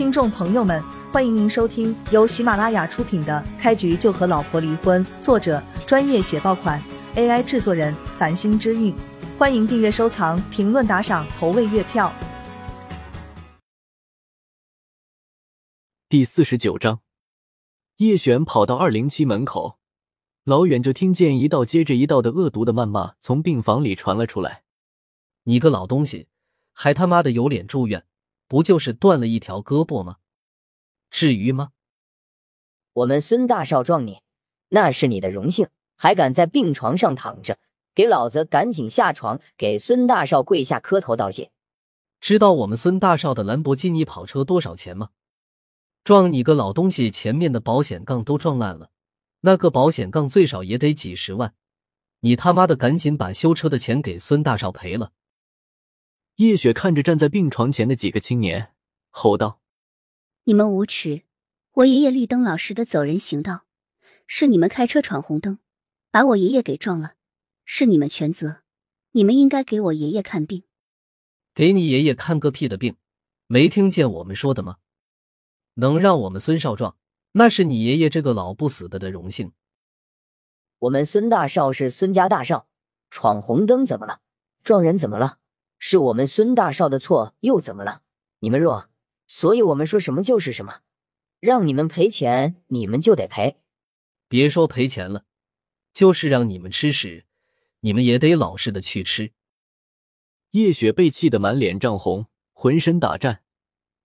听众朋友们，欢迎您收听由喜马拉雅出品的《开局就和老婆离婚》，作者专业写爆款，AI 制作人繁星之韵。欢迎订阅、收藏、评论、打赏、投喂月票。第四十九章，叶璇跑到二零七门口，老远就听见一道接着一道的恶毒的谩骂从病房里传了出来：“你个老东西，还他妈的有脸住院？不就是断了一条胳膊吗？至于吗？我们孙大少撞你，那是你的荣幸，还敢在病床上躺着？给老子赶紧下床，给孙大少跪下磕头道谢！知道我们孙大少的兰博基尼跑车多少钱吗？撞你个老东西，前面的保险杠都撞烂了，那个保险杠最少也得几十万，你他妈的赶紧把修车的钱给孙大少赔了！叶雪看着站在病床前的几个青年，吼道：“你们无耻！我爷爷绿灯老实的走人行道，是你们开车闯红灯，把我爷爷给撞了。”是你们全责，你们应该给我爷爷看病。给你爷爷看个屁的病！没听见我们说的吗？能让我们孙少壮，那是你爷爷这个老不死的的荣幸。我们孙大少是孙家大少，闯红灯怎么了？撞人怎么了？是我们孙大少的错又怎么了？你们弱，所以我们说什么就是什么，让你们赔钱，你们就得赔。别说赔钱了，就是让你们吃屎。你们也得老实的去吃。叶雪被气得满脸涨红，浑身打颤，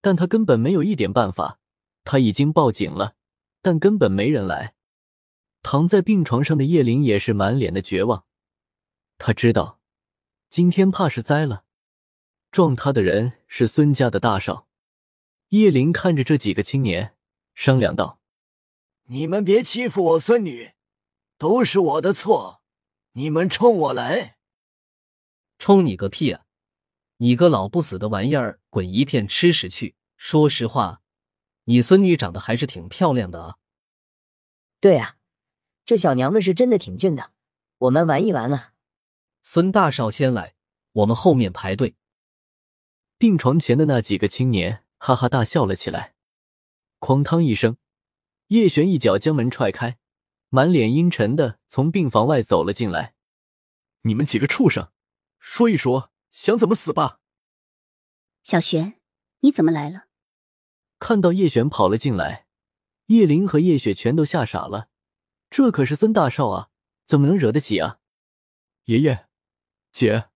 但她根本没有一点办法。她已经报警了，但根本没人来。躺在病床上的叶灵也是满脸的绝望。他知道，今天怕是栽了。撞他的人是孙家的大少。叶灵看着这几个青年，商量道：“你们别欺负我孙女，都是我的错。”你们冲我来！冲你个屁啊！你个老不死的玩意儿，滚一片吃屎去！说实话，你孙女长得还是挺漂亮的啊。对啊，这小娘们是真的挺俊的。我们玩一玩啊！孙大少先来，我们后面排队。病床前的那几个青年哈哈大笑了起来。哐当一声，叶璇一脚将门踹开。满脸阴沉的从病房外走了进来，你们几个畜生，说一说想怎么死吧！小璇，你怎么来了？看到叶璇跑了进来，叶灵和叶雪全都吓傻了。这可是孙大少啊，怎么能惹得起啊？爷爷，姐，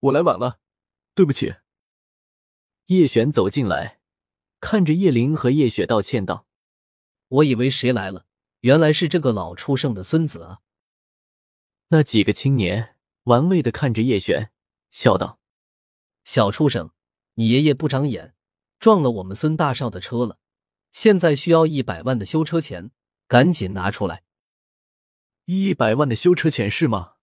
我来晚了，对不起。叶璇走进来，看着叶灵和叶雪道歉道：“我以为谁来了。”原来是这个老畜生的孙子啊！那几个青年玩味的看着叶璇，笑道：“小畜生，你爷爷不长眼，撞了我们孙大少的车了，现在需要一百万的修车钱，赶紧拿出来。”一百万的修车钱是吗？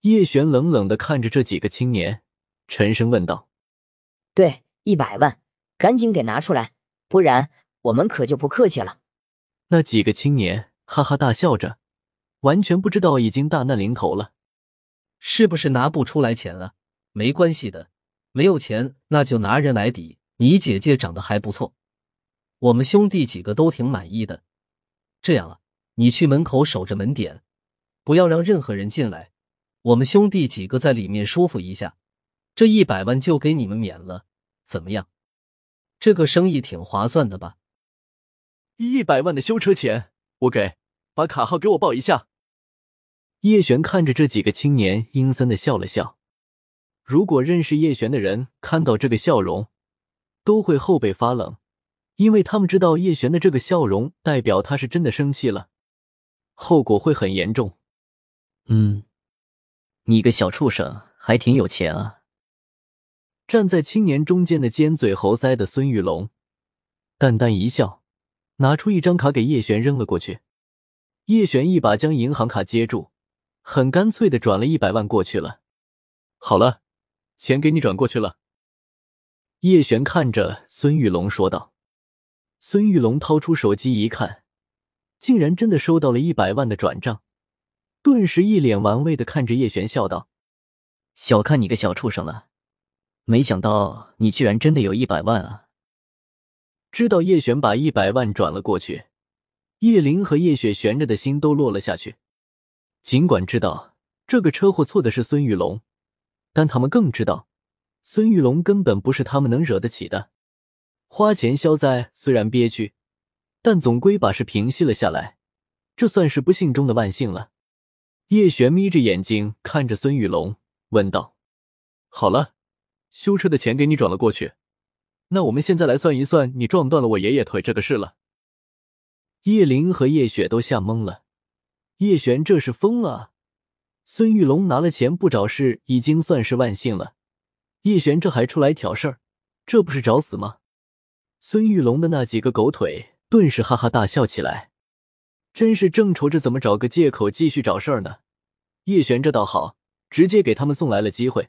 叶璇冷冷的看着这几个青年，沉声问道：“对，一百万，赶紧给拿出来，不然我们可就不客气了。”那几个青年哈哈大笑着，完全不知道已经大难临头了。是不是拿不出来钱了？没关系的，没有钱那就拿人来抵。你姐姐长得还不错，我们兄弟几个都挺满意的。这样啊，你去门口守着门点，不要让任何人进来。我们兄弟几个在里面舒服一下，这一百万就给你们免了，怎么样？这个生意挺划算的吧？一百万的修车钱，我给，把卡号给我报一下。叶璇看着这几个青年，阴森的笑了笑。如果认识叶璇的人看到这个笑容，都会后背发冷，因为他们知道叶璇的这个笑容代表他是真的生气了，后果会很严重。嗯，你个小畜生还挺有钱啊！站在青年中间的尖嘴猴腮的孙玉龙，淡淡一笑。拿出一张卡给叶璇扔了过去，叶璇一把将银行卡接住，很干脆的转了一百万过去了。好了，钱给你转过去了。叶璇看着孙玉龙说道。孙玉龙掏出手机一看，竟然真的收到了一百万的转账，顿时一脸玩味的看着叶璇笑道：“小看你个小畜生了，没想到你居然真的有一百万啊！”知道叶璇把一百万转了过去，叶灵和叶雪悬着的心都落了下去。尽管知道这个车祸错的是孙玉龙，但他们更知道，孙玉龙根本不是他们能惹得起的。花钱消灾虽然憋屈，但总归把事平息了下来，这算是不幸中的万幸了。叶璇眯着眼睛看着孙玉龙，问道：“好了，修车的钱给你转了过去，那我们现在来算一算你撞断了我爷爷腿这个事了。”叶灵和叶雪都吓懵了，叶璇这是疯了。孙玉龙拿了钱不找事，已经算是万幸了，叶璇这还出来挑事儿，这不是找死吗？孙玉龙的那几个狗腿顿时哈哈大笑起来。真是正愁着怎么找个借口继续找事儿呢。叶璇这倒好，直接给他们送来了机会。